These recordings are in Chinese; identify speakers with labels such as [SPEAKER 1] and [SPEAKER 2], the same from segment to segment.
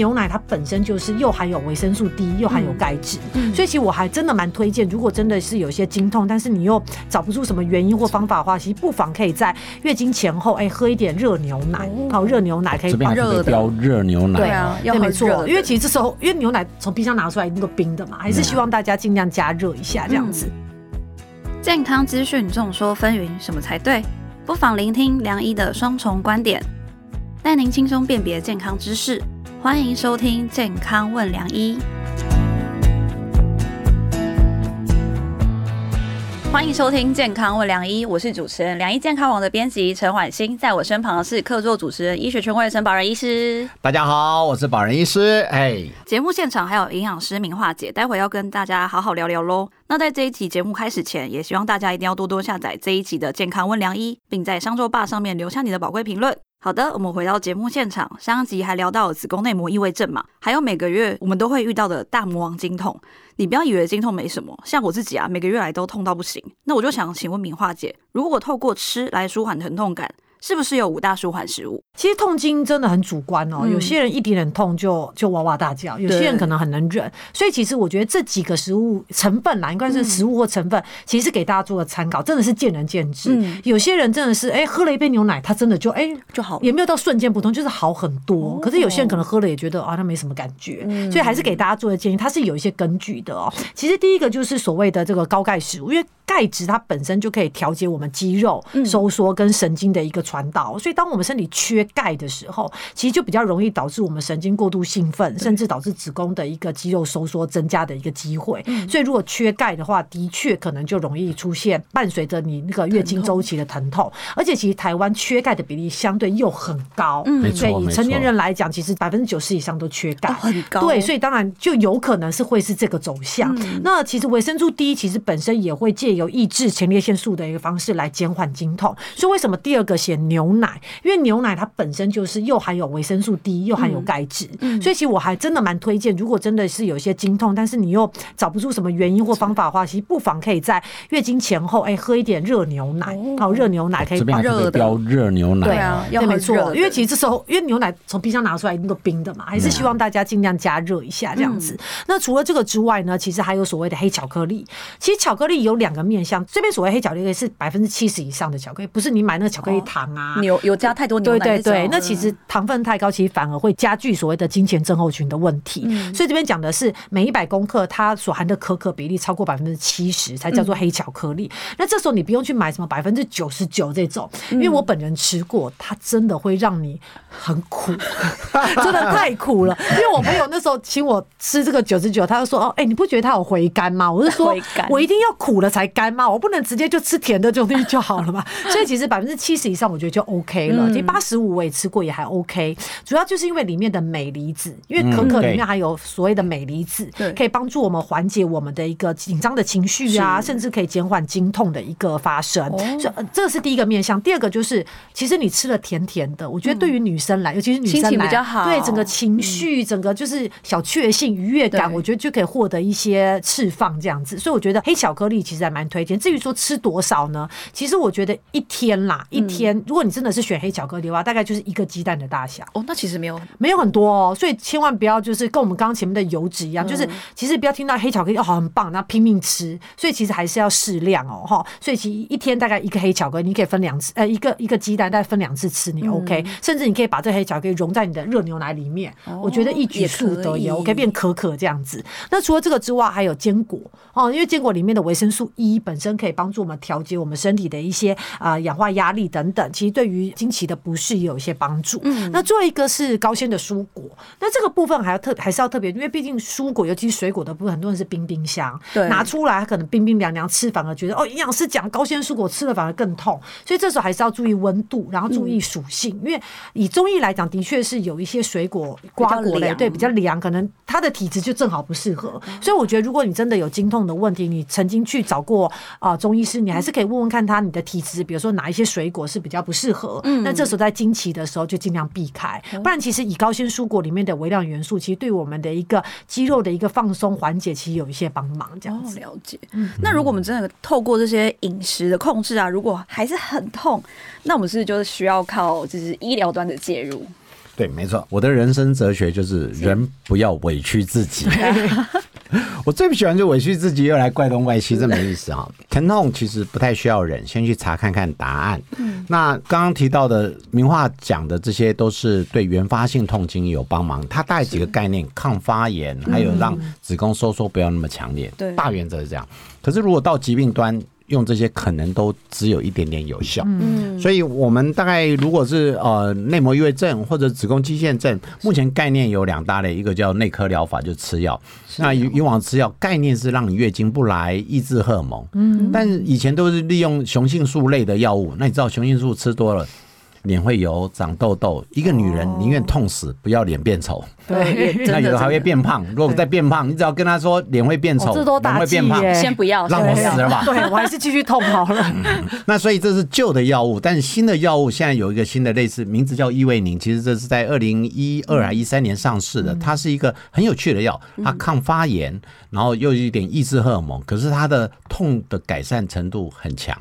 [SPEAKER 1] 牛奶它本身就是又含有维生素 D，又含有钙质，所以其实我还真的蛮推荐，如果真的是有些经痛，但是你又找不出什么原因或方法的话，其实不妨可以在月经前后，哎，喝一点热牛奶，好，热牛奶可以
[SPEAKER 2] 把热标热牛奶，
[SPEAKER 3] 对啊，
[SPEAKER 1] 对，没错，因为其实这时候因为牛奶从冰箱拿出来那个冰的嘛，还是希望大家尽量加热一下这样子。
[SPEAKER 3] 健康资讯众说纷纭，什么才对？不妨聆听梁医的双重观点，带您轻松辨别健康知识。欢迎收听《健康问良医》。欢迎收听《健康问良医》，我是主持人良医健康网的编辑陈婉欣，在我身旁的是客座主持人医学权威陈宝仁医师。
[SPEAKER 2] 大家好，我是宝仁医师。哎，
[SPEAKER 3] 节目现场还有营养师明化姐，待会要跟大家好好聊聊喽。那在这一集节目开始前，也希望大家一定要多多下载这一集的《健康问良医》，并在商周吧上面留下你的宝贵评论。好的，我们回到节目现场。上集还聊到了子宫内膜异位症嘛，还有每个月我们都会遇到的大魔王经痛。你不要以为经痛没什么，像我自己啊，每个月来都痛到不行。那我就想请问敏化姐，如果透过吃来舒缓疼痛感？是不是有五大舒缓食物？
[SPEAKER 1] 其实痛经真的很主观哦，有些人一点点痛就就哇哇大叫，有些人可能很能忍。所以其实我觉得这几个食物成分啦，应该是食物或成分，其实是给大家做个参考，真的是见仁见智。有些人真的是哎喝了一杯牛奶，他真的就哎
[SPEAKER 3] 就好，
[SPEAKER 1] 也没有到瞬间不痛，就是好很多。可是有些人可能喝了也觉得啊，那没什么感觉。所以还是给大家做的建议，它是有一些根据的哦。其实第一个就是所谓的这个高钙食物，因为钙质它本身就可以调节我们肌肉收缩跟神经的一个传导，所以当我们身体缺钙的时候，其实就比较容易导致我们神经过度兴奋，甚至导致子宫的一个肌肉收缩增加的一个机会。所以如果缺钙的话，的确可能就容易出现伴随着你那个月经周期的疼痛。而且其实台湾缺钙的比例相对又很高，
[SPEAKER 2] 所
[SPEAKER 1] 以以成年人来讲，其实百分之九十以上都缺钙，
[SPEAKER 3] 很高。
[SPEAKER 1] 对，所以当然就有可能是会是这个走向。那其实维生素 D 其实本身也会借由抑制前列腺素的一个方式来减缓经痛。所以为什么第二个写牛奶？因为牛奶它本身就是又含有维生素 D，又含有钙质。所以其实我还真的蛮推荐，如果真的是有一些经痛，但是你又找不出什么原因或方法的话，其实不妨可以在月经前后，哎，喝一点热牛奶。好，热牛奶可以
[SPEAKER 2] 把热标热牛奶。
[SPEAKER 3] 对啊，
[SPEAKER 1] 要，没错。因为其实这时候，因为牛奶从冰箱拿出来一定都冰的嘛，还是希望大家尽量加热一下这样子。那除了这个之外呢，其实还有所谓的黑巧克力。其实巧克力有两个面向，这边所谓黑巧克力是百分之七十以上的巧克力，不是你买那个巧克力糖啊，
[SPEAKER 3] 有有加太多牛
[SPEAKER 1] 奶。对对对，那其实糖分太高，其实反而会加剧所谓的金钱症候群的问题。所以这边讲的是每一百公克它所含的可可比例超过百分之七十才叫做黑巧克力。那这时候你不用去买什么百分之九十九这种，因为我本人吃过，它真的会让你很苦，真的太苦了。因为我朋友那时候请我吃这个九十九，他就说哦，哎，你不觉得它有回甘吗？我是说，我一定要苦了才甘吗？我不能直接就吃甜的这种东西就好了嘛？所以其实百分之七十以上，我觉得就 OK 了。其实八十五我也吃过，也还 OK。主要就是因为里面的镁离子，因为可可里面还有所谓的镁离子，可以帮助我们缓解我们的一个紧张的情绪啊，甚至可以减缓经痛的一个发生。所以这是第一个面向。第二个就是，其实你吃了甜甜的，我觉得对于女生来，尤其是女生来，对整个情绪、整个就是小确幸、愉悦感，我觉得就可以获得一些释放这样子。所以我觉得黑巧克力其实还蛮推荐。至于说吃多少呢？其实我觉得一天啦，一天，如果你真的是选黑巧克力的话，大概就是一个鸡蛋的大小。
[SPEAKER 3] 哦，那其实没有
[SPEAKER 1] 没有很多哦，所以千万不要就是跟我们刚刚前面的油脂一样，就是其实不要听到黑巧克力哦很棒，然后拼命吃。所以其实还是要适量哦，哈。所以其实一天大概一个黑巧克力，你可以分两次，呃，一个一个鸡蛋，大概分两次吃，你 OK。甚至你可以把这黑巧克力融在你的热牛奶里面，我觉得一举数得也 OK，变可可这样子。那除了这个之外，还有坚果哦，因为坚果里面的维生素 E 本身可以帮助我们调节我们身体的一些啊氧化压力等等，其实对于经期的不适也有一些帮助。嗯，那最后一个是高纤的蔬果，那这个部分还要特还是要特别，因为毕竟蔬果尤其是水果的部分，很多人是冰冰箱，
[SPEAKER 3] 对，
[SPEAKER 1] 拿出来可能冰冰凉凉吃，反而觉得哦，营养师讲高纤蔬果吃了反而更痛，所以这时候还是要注意温度，然后注意属性，因为以中医来讲，的确是有一些水果瓜果类，对，比较凉，可能它的体质就正好不适合。所以我觉得，如果你真的有经痛的问题，你曾经去找过啊中医师，你还是可以问问看他你的体质，比如说哪一些水果是比较不适合。嗯，那这时候在经期的时候就尽量避开，不然其实以高纤蔬果里面的微量元素，其实对我们的一个肌肉的一个放松缓解，其实有一些帮忙。这样子
[SPEAKER 3] 了解。嗯，那如果我们真的透过这些饮食的控制啊，如果还是很痛，那我们是就是需要靠就是医疗端的介入。
[SPEAKER 2] 对，没错，我的人生哲学就是人不要委屈自己。我最不喜欢就委屈自己，又来怪东怪西，这没意思哈。疼痛其实不太需要忍，先去查看看答案。嗯，那刚刚提到的名画讲的这些都是对原发性痛经有帮忙。它带几个概念：抗发炎，还有让子宫收缩不要那么强烈。
[SPEAKER 3] 对，
[SPEAKER 2] 大原则是这样。可是如果到疾病端，用这些可能都只有一点点有效，嗯，所以我们大概如果是呃内膜异位症或者子宫肌腺症，目前概念有两大类，一个叫内科疗法，就吃药。那以以往吃药概念是让你月经不来，抑制荷尔蒙，嗯，但以前都是利用雄性素类的药物。那你知道雄性素吃多了？脸会油、长痘痘，一个女人宁愿痛死，不要脸变丑。
[SPEAKER 1] 对，
[SPEAKER 2] 那有的还会变胖。如果再变胖，你只要跟她说脸会变丑，脸会变胖，
[SPEAKER 3] 先不要，
[SPEAKER 2] 让我死了吧。
[SPEAKER 1] 对我还是继续痛好了。
[SPEAKER 2] 那所以这是旧的药物，但是新的药物现在有一个新的类似，名字叫伊维宁。其实这是在二零一二还一三年上市的，它是一个很有趣的药，它抗发炎，然后又有一点抑制荷尔蒙，可是它的痛的改善程度很强，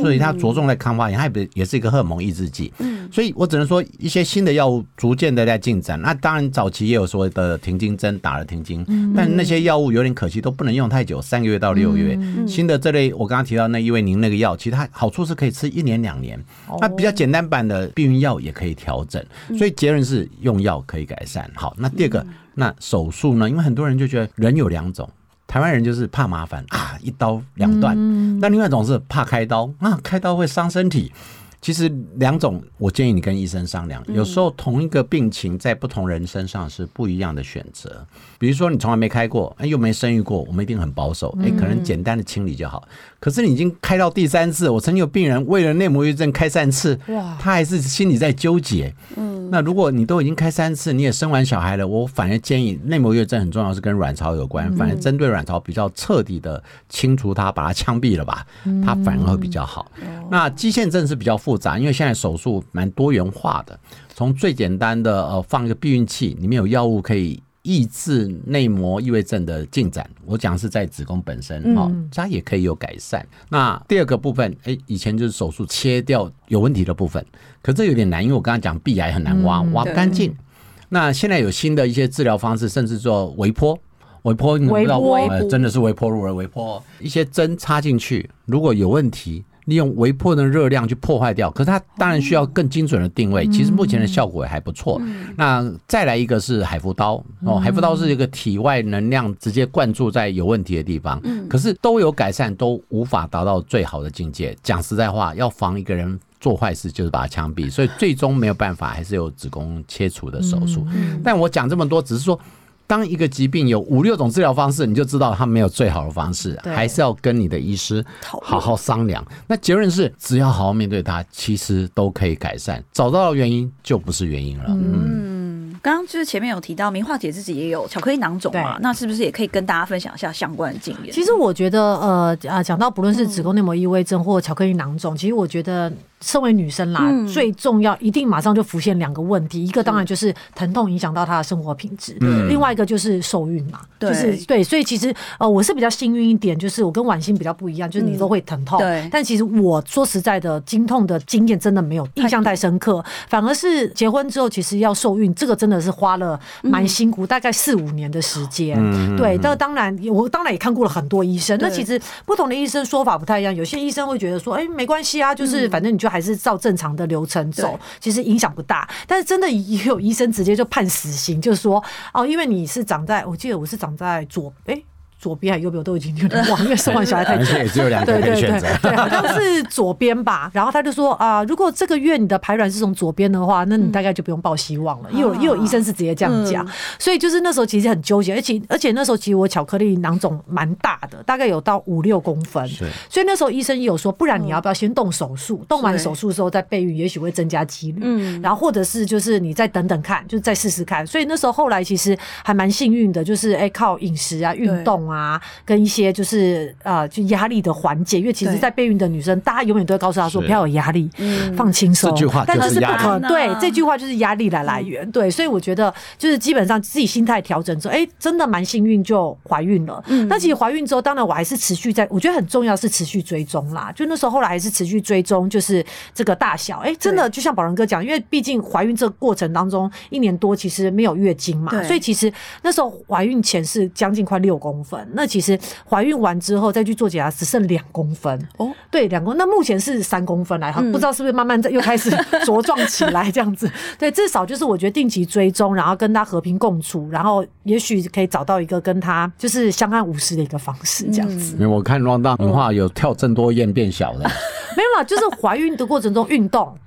[SPEAKER 2] 所以它着重在抗发炎，它也也是一个荷尔蒙抑制剂。嗯，所以我只能说一些新的药物逐渐的在进展。那当然早期。也有所谓的停经针打了停经，但那些药物有点可惜，都不能用太久，三个月到六个月。新的这类我刚刚提到那一位您那个药，其实它好处是可以吃一年两年。那比较简单版的避孕药也可以调整，所以结论是用药可以改善。好，那第二个，那手术呢？因为很多人就觉得人有两种，台湾人就是怕麻烦啊，一刀两断；那另外一种是怕开刀啊，开刀会伤身体。其实两种，我建议你跟医生商量。有时候同一个病情在不同人身上是不一样的选择。比如说你从来没开过，哎，又没生育过，我们一定很保守，哎，可能简单的清理就好。可是你已经开到第三次，我曾经有病人为了内膜异症开三次，哇，他还是心里在纠结。嗯，那如果你都已经开三次，你也生完小孩了，我反而建议内膜异症很重要，是跟卵巢有关，反而针对卵巢比较彻底的清除它，把它枪毙了吧，它反而会比较好。那肌腺症是比较复杂，因为现在手术蛮多元化的，从最简单的呃放一个避孕器，里面有药物可以。抑制内膜异位症的进展，我讲是在子宫本身哦，它也可以有改善。那第二个部分，哎，以前就是手术切掉有问题的部分，可这有点难，因为我刚刚讲壁癌很难挖，挖不干净。那现在有新的一些治疗方式，甚至做微波，微波你知道，真的是微波入而微波，一些针插进去，如果有问题。利用微波的热量去破坏掉，可是它当然需要更精准的定位。其实目前的效果也还不错。那再来一个是海服刀哦，海服刀是一个体外能量直接灌注在有问题的地方，可是都有改善，都无法达到最好的境界。讲实在话，要防一个人做坏事，就是把他枪毙，所以最终没有办法，还是有子宫切除的手术。但我讲这么多，只是说。当一个疾病有五六种治疗方式，你就知道它没有最好的方式，还是要跟你的医师好好商量。那结论是，只要好好面对它，其实都可以改善。找到原因就不是原因了。嗯，
[SPEAKER 3] 刚刚就是前面有提到，明化姐自己也有巧克力囊肿嘛，那是不是也可以跟大家分享一下相关的经验？
[SPEAKER 1] 其实我觉得，呃啊，讲到不论是子宫内膜异位症或巧克力囊肿，其实我觉得。身为女生啦，最重要一定马上就浮现两个问题，一个当然就是疼痛影响到她的生活品质，另外一个就是受孕嘛，就是对，所以其实呃我是比较幸运一点，就是我跟婉欣比较不一样，就是你都会疼痛，但其实我说实在的，经痛的经验真的没有印象太深刻，反而是结婚之后其实要受孕，这个真的是花了蛮辛苦，大概四五年的时间，对，那当然我当然也看过了很多医生，那其实不同的医生说法不太一样，有些医生会觉得说，哎没关系啊，就是反正你就。还是照正常的流程走，其实影响不大。但是真的也有医生直接就判死刑，就是说哦，因为你是长在，我记得我是长在左，哎。左边还右边我都已经有点 忘，因为生完小孩太久。
[SPEAKER 2] 也只有两个可以选择，
[SPEAKER 1] 对，好像是左边吧。然后他就说啊，如果这个月你的排卵是从左边的话，那你大概就不用抱希望了。又有又有医生是直接这样讲，所以就是那时候其实很纠结，而且而且那时候其实我巧克力囊肿蛮大的，大概有到五六公分。所以那时候医生也有说，不然你要不要先动手术？动完手术之后再备孕，也许会增加几率。嗯，然后或者是就是你再等等看，就再试试看。所以那时候后来其实还蛮幸运的，就是哎靠饮食啊、运动。动啊，跟一些就是呃就压力的缓解。因为其实，在备孕的女生，大家永远都会告诉她说不要有压力，
[SPEAKER 3] 嗯
[SPEAKER 1] 放轻松。
[SPEAKER 2] 这句话
[SPEAKER 1] 但
[SPEAKER 2] 就是压力
[SPEAKER 1] 是不可
[SPEAKER 3] 嗯
[SPEAKER 1] 对这句话就是压力的来源。对，所以我觉得就是基本上自己心态调整之后，哎，真的蛮幸运就怀孕了。嗯那其实怀孕之后，当然我还是持续在，我觉得很重要是持续追踪啦。就那时候后来还是持续追踪，就是这个大小。哎，真的就像宝仁哥讲，因为毕竟怀孕这个过程当中一年多，其实没有月经嘛，所以其实那时候怀孕前是将近快六公分，那其实怀孕完之后再去做检查，只剩两公分。
[SPEAKER 3] 哦，
[SPEAKER 1] 对，两公，那目前是三公分来，
[SPEAKER 3] 嗯
[SPEAKER 1] 不知道是不是慢慢在又开始 茁壮起来这样子。对，至少就是我觉得定期追踪，然后跟他和平共处，然后也许可以找到一个跟他就是相安无事的一个方式，这样子。
[SPEAKER 2] 因为我看 round down 名画有跳郑多燕变小的，
[SPEAKER 1] 没有啦，就是怀孕的过程中运动，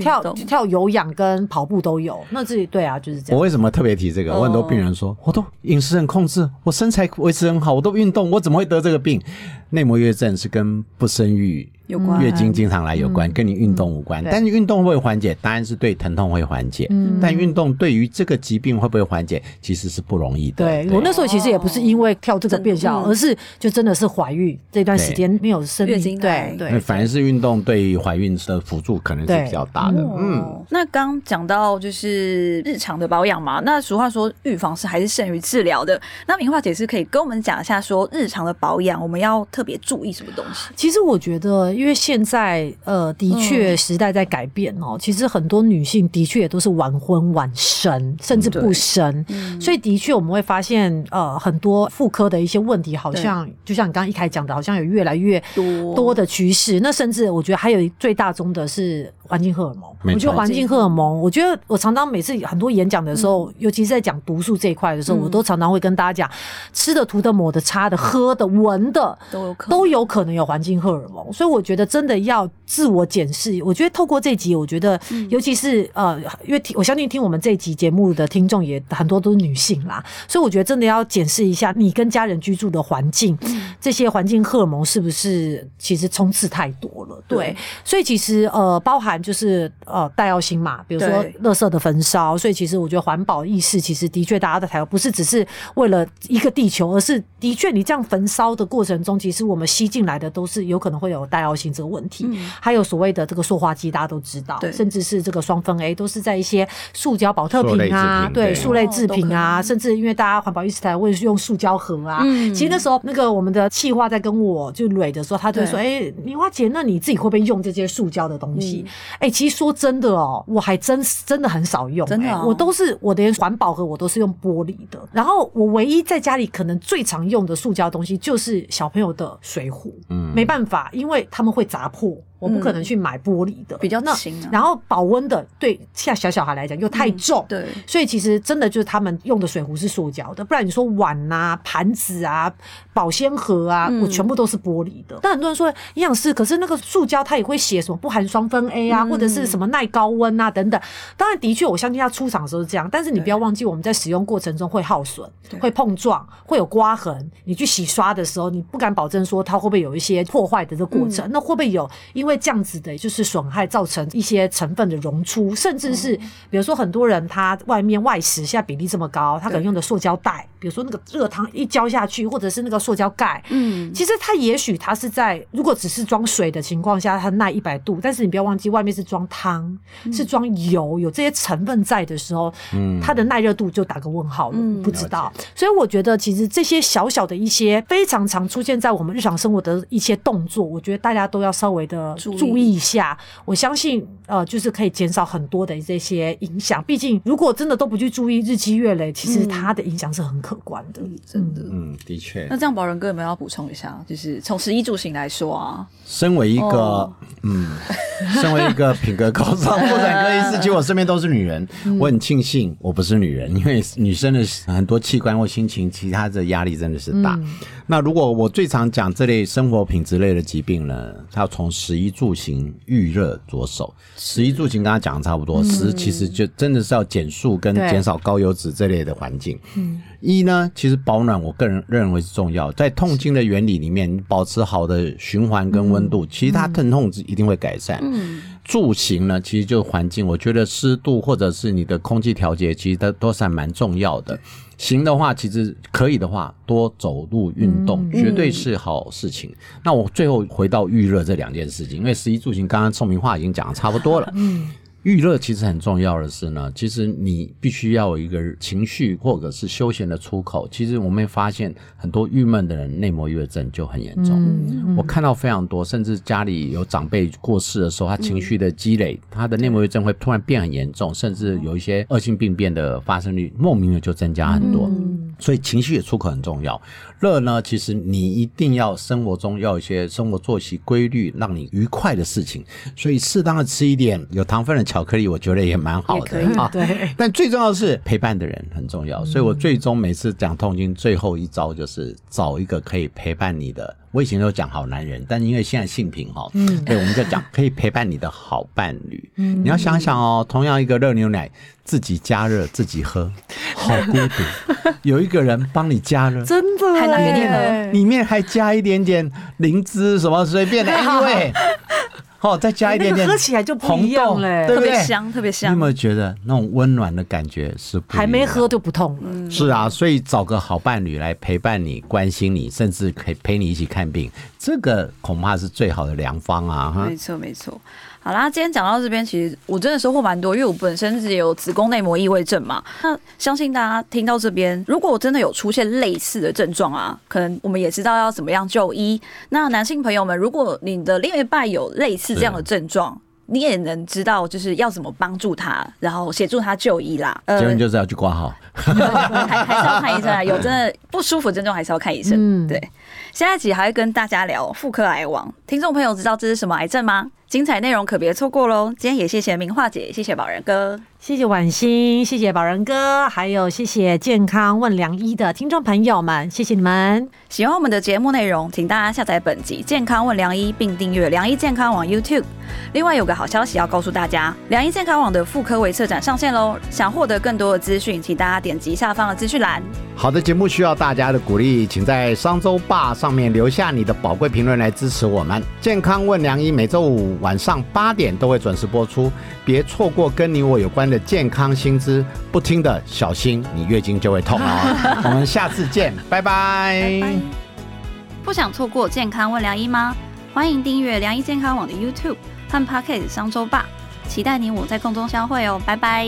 [SPEAKER 1] 跳跳有氧跟跑步都有。那自己对啊，就是这样。
[SPEAKER 2] 我为什么特别提这个？我很多病人说，我都饮食很控制，我身材维持很好，我都运动，我怎么会得这个病？内膜月症是跟不生育
[SPEAKER 3] 有关
[SPEAKER 2] 月经经常来有关，跟你运动无关。
[SPEAKER 1] 对
[SPEAKER 2] 但是运动会缓解？当然是对疼痛会缓解。但运动对于这个疾病会不会缓解，其实是不容易的。
[SPEAKER 1] 对我那时候其实也不是因为跳这个变小，
[SPEAKER 3] 嗯
[SPEAKER 1] 而是就真的是怀孕这段时间没有生
[SPEAKER 3] 月
[SPEAKER 1] 理
[SPEAKER 3] 经来
[SPEAKER 1] 对对，
[SPEAKER 2] 那反而是运动对于怀孕的辅助可能是比较大的。嗯，
[SPEAKER 3] 哦，那刚讲到就是日常的保养嘛，那俗话说预防是还是胜于治疗的。那明华姐是可以跟我们讲一下，说日常的保养我们要特别注意什么东西？
[SPEAKER 1] 其实我觉得，因为现在呃，的确
[SPEAKER 3] 嗯。
[SPEAKER 1] 时代在改变哦、其实很多女性的确也都是晚婚晚生，甚至不生，
[SPEAKER 3] 嗯。
[SPEAKER 1] 所以的确我们会发现，呃，很多妇科的一些问题，好像就像你刚刚一开始讲的，好像有越来越
[SPEAKER 3] 多。
[SPEAKER 1] 多的趋势。那甚至我觉得还有最大宗的是环境荷尔蒙。我觉得环境荷尔蒙，我觉得我常常每次很多演讲的时候，尤其是在讲毒素这一块的时候，
[SPEAKER 3] 嗯。
[SPEAKER 1] 我都常常会跟大家讲，吃的、涂的、抹的、擦的、喝的、闻的，
[SPEAKER 3] 都有可能。
[SPEAKER 1] 都有可能有环境荷尔蒙，所以我觉得真的要自我检视。我觉得透过这集，我觉得
[SPEAKER 3] 嗯。
[SPEAKER 1] 尤其是呃，因为听我相信听我们这一集节目的听众也很多都是女性啦，所以我觉得真的要检视一下你跟家人居住的环境，
[SPEAKER 3] 嗯。
[SPEAKER 1] 这些环境荷尔蒙是不是其实冲刺太多了？对。
[SPEAKER 3] 对，
[SPEAKER 1] 所以其实呃，包含就是呃带药性嘛，比如说
[SPEAKER 3] 对。
[SPEAKER 1] 垃圾的焚烧，所以其实我觉得环保意识其实的确大家在台湾不是只是为了一个地球，而是的确你这样焚烧的过程中，其实我们吸进来的都是有可能会有带药性这个问题，还有所谓的这个塑化剂，大家都知道，甚至是这个双酚 A 都是在一些塑胶保特瓶啊，
[SPEAKER 2] 品
[SPEAKER 1] 对
[SPEAKER 2] 对。
[SPEAKER 1] 塑类制品啊，
[SPEAKER 3] 能。
[SPEAKER 1] 甚至因为大家环保意识台会用塑胶盒啊，
[SPEAKER 3] 嗯。
[SPEAKER 1] 其实那时候那个我们的气化在跟我就蕊的时候，他就说：“哎、你花姐，那你自己会不会用这些塑胶的东西？”
[SPEAKER 3] 嗯
[SPEAKER 1] 哎、其实说真的哦，我还真真的很少用、
[SPEAKER 3] 真的
[SPEAKER 1] 我都是我连环保盒我都是用玻璃的，然后我唯一在家里可能最常用的塑胶东西就是小朋友的水壶，
[SPEAKER 2] 嗯
[SPEAKER 1] 没办法，因为他们会砸破。我不可能去买玻璃的，
[SPEAKER 3] 比较
[SPEAKER 1] 那
[SPEAKER 3] 轻啊。
[SPEAKER 1] 然后保温的，对像小小孩来讲又太重，
[SPEAKER 3] 对。
[SPEAKER 1] 所以其实真的就是他们用的水壶是塑胶的，不然你说碗啊、盘子啊、保鲜盒啊，
[SPEAKER 3] 嗯。
[SPEAKER 1] 我全部都是玻璃的。但很多人说营养师，可是那个塑胶它也会写什么不含双酚 A 啊，
[SPEAKER 3] 嗯
[SPEAKER 1] 或者是什么耐高温啊等等。当然，的确我相信它出厂的时候是这样，但是你不要忘记我们在使用过程中会耗损、会碰撞、会有刮痕。你去洗刷的时候，你不敢保证说它会不会有一些破坏的这个过程，那会不会有因为这样子的就是损害造成一些成分的溶出，甚至是比如说很多人他外面外食现在比例这么高，他可能用的塑胶袋，比如说那个热汤一浇下去，或者是那个塑胶盖，
[SPEAKER 3] 嗯，
[SPEAKER 1] 其实它也许它是在如果只是装水的情况下，它耐一百度，但是你不要忘记外面是装汤，是装油，有这些成分在的时候，
[SPEAKER 2] 嗯。
[SPEAKER 1] 它的耐热度就打个问号了，
[SPEAKER 3] 嗯。
[SPEAKER 1] 不知道。所以我觉得其实这些小小的一些非常常出现在我们日常生活的一些动作，我觉得大家都要稍微的
[SPEAKER 3] 注意
[SPEAKER 1] 注意一下。我相信呃，就是可以减少很多的这些影响。毕竟如果真的都不去注意，日积月累，其实它的影响是很可观的。
[SPEAKER 3] 真的。
[SPEAKER 2] 嗯，的确
[SPEAKER 3] 那。这样宝仁哥有没有要补充一下？就是从食衣住行来说啊，
[SPEAKER 2] 身为一个、
[SPEAKER 3] 哦
[SPEAKER 2] 嗯，身为一个品格高尚、妇产科医师，其实我身边都是女人，我很庆幸我不是女人，因为女生的很多器官或心情，其他的压力真的是大。那如果我最常讲这类生活品质类的疾病呢，它要从食衣住行预热着手。食衣住行刚刚讲的差不多，食其实就真的是要减速跟
[SPEAKER 1] 对
[SPEAKER 2] 减少高油脂这类的环境。一呢，其实保暖，我个人认为是重要。在痛经的原理里面，保持好的循环跟温度，其实它疼痛一定会改善。
[SPEAKER 3] 嗯，
[SPEAKER 2] 住行呢，其实就是环境，我觉得湿度或者是你的空气调节，其实它都是还蛮重要的。行的话，其实可以的话，多走路运动，绝对是好事情。那我最后回到预热这两件事情，因为十一住行，刚刚宋明话已经讲的差不多了。嗯。娱乐其实很重要的是呢，其实你必须要有一个情绪或者是休闲的出口。其实我们会发现很多郁闷的人内膜抑郁症就很严重。我看到非常多，甚至家里有长辈过世的时候，他情绪的积累，他的内膜抑郁症会突然变很严重，甚至有一些恶性病变的发生率莫名的就增加很多。所以情绪的出口很重要。热呢，其实你一定要生活中要有一些生活作息规律，让你愉快的事情。所以适当的吃一点有糖分的。巧克力我觉得也蛮好的
[SPEAKER 1] 啊，对。
[SPEAKER 2] 但最重要的是陪伴的人很重要，所以我最终每次讲痛经最后一招就是找一个可以陪伴你的。我以前都讲好男人，但因为现在性平哈，嗯，对，我们就讲可以陪伴你的好伴侣。嗯，你要想想哦，同样一个热牛奶，自己加热自己喝，好孤独。有一个人帮你加热，
[SPEAKER 1] 真的
[SPEAKER 3] 还拿给你喝，
[SPEAKER 2] 里面还加一点点灵芝什么随便的，因 为。哦，再加一点点，
[SPEAKER 1] 喝起来就不一样嘞，
[SPEAKER 2] 特
[SPEAKER 3] 别香，特别香。
[SPEAKER 2] 你有没有觉得那种温暖的感觉是？
[SPEAKER 1] 还没喝就不痛了。
[SPEAKER 2] 是啊，所以找个好伴侣来陪伴你、关心你，甚至可以陪你一起看病，这个恐怕是最好的良方啊！
[SPEAKER 3] 哈，没错，没错。好啦，今天讲到这边，其实我真的收获蛮多，因为我本身是有子宫内膜异位症嘛。那相信大家听到这边，如果我真的有出现类似的症状啊，可能我们也知道要怎么样就医。那男性朋友们，如果你的另一半有类似这样的症状，你也能知道就是要怎么帮助他，然后协助他就医啦。
[SPEAKER 2] 结论就是要去挂号，
[SPEAKER 3] 还 还是要看医生啊。有真的不舒服症状，还是要看医生。嗯，对。下一集还会跟大家聊妇科癌王，听众朋友知道这是什么癌症吗？精彩内容可别错过喽！今天也谢谢明化姐，谢谢宝仁哥，
[SPEAKER 1] 谢谢婉欣，谢谢宝仁哥，还有谢谢健康问良医的听众朋友们，谢谢你们！
[SPEAKER 3] 喜欢我们的节目内容，请大家下载本集《健康问良医》，并订阅良医健康网 YouTube。另外有个好消息要告诉大家，良医健康网的妇科微测展上线喽！想获得更多的资讯，请大家点击下方的资讯栏。
[SPEAKER 2] 好的节目需要大家的鼓励，请在商周霸上面留下你的宝贵评论来支持我们。健康问良医每周五晚上八点都会准时播出，别错过跟你我有关的健康薪资。不听的小心，你月经就会痛哦。我们下次见，拜拜。
[SPEAKER 3] 不想错过健康问良医吗？欢迎订阅良医健康网的 YouTube 和 Pocket 商周霸，期待你我在空中相会哦，拜拜。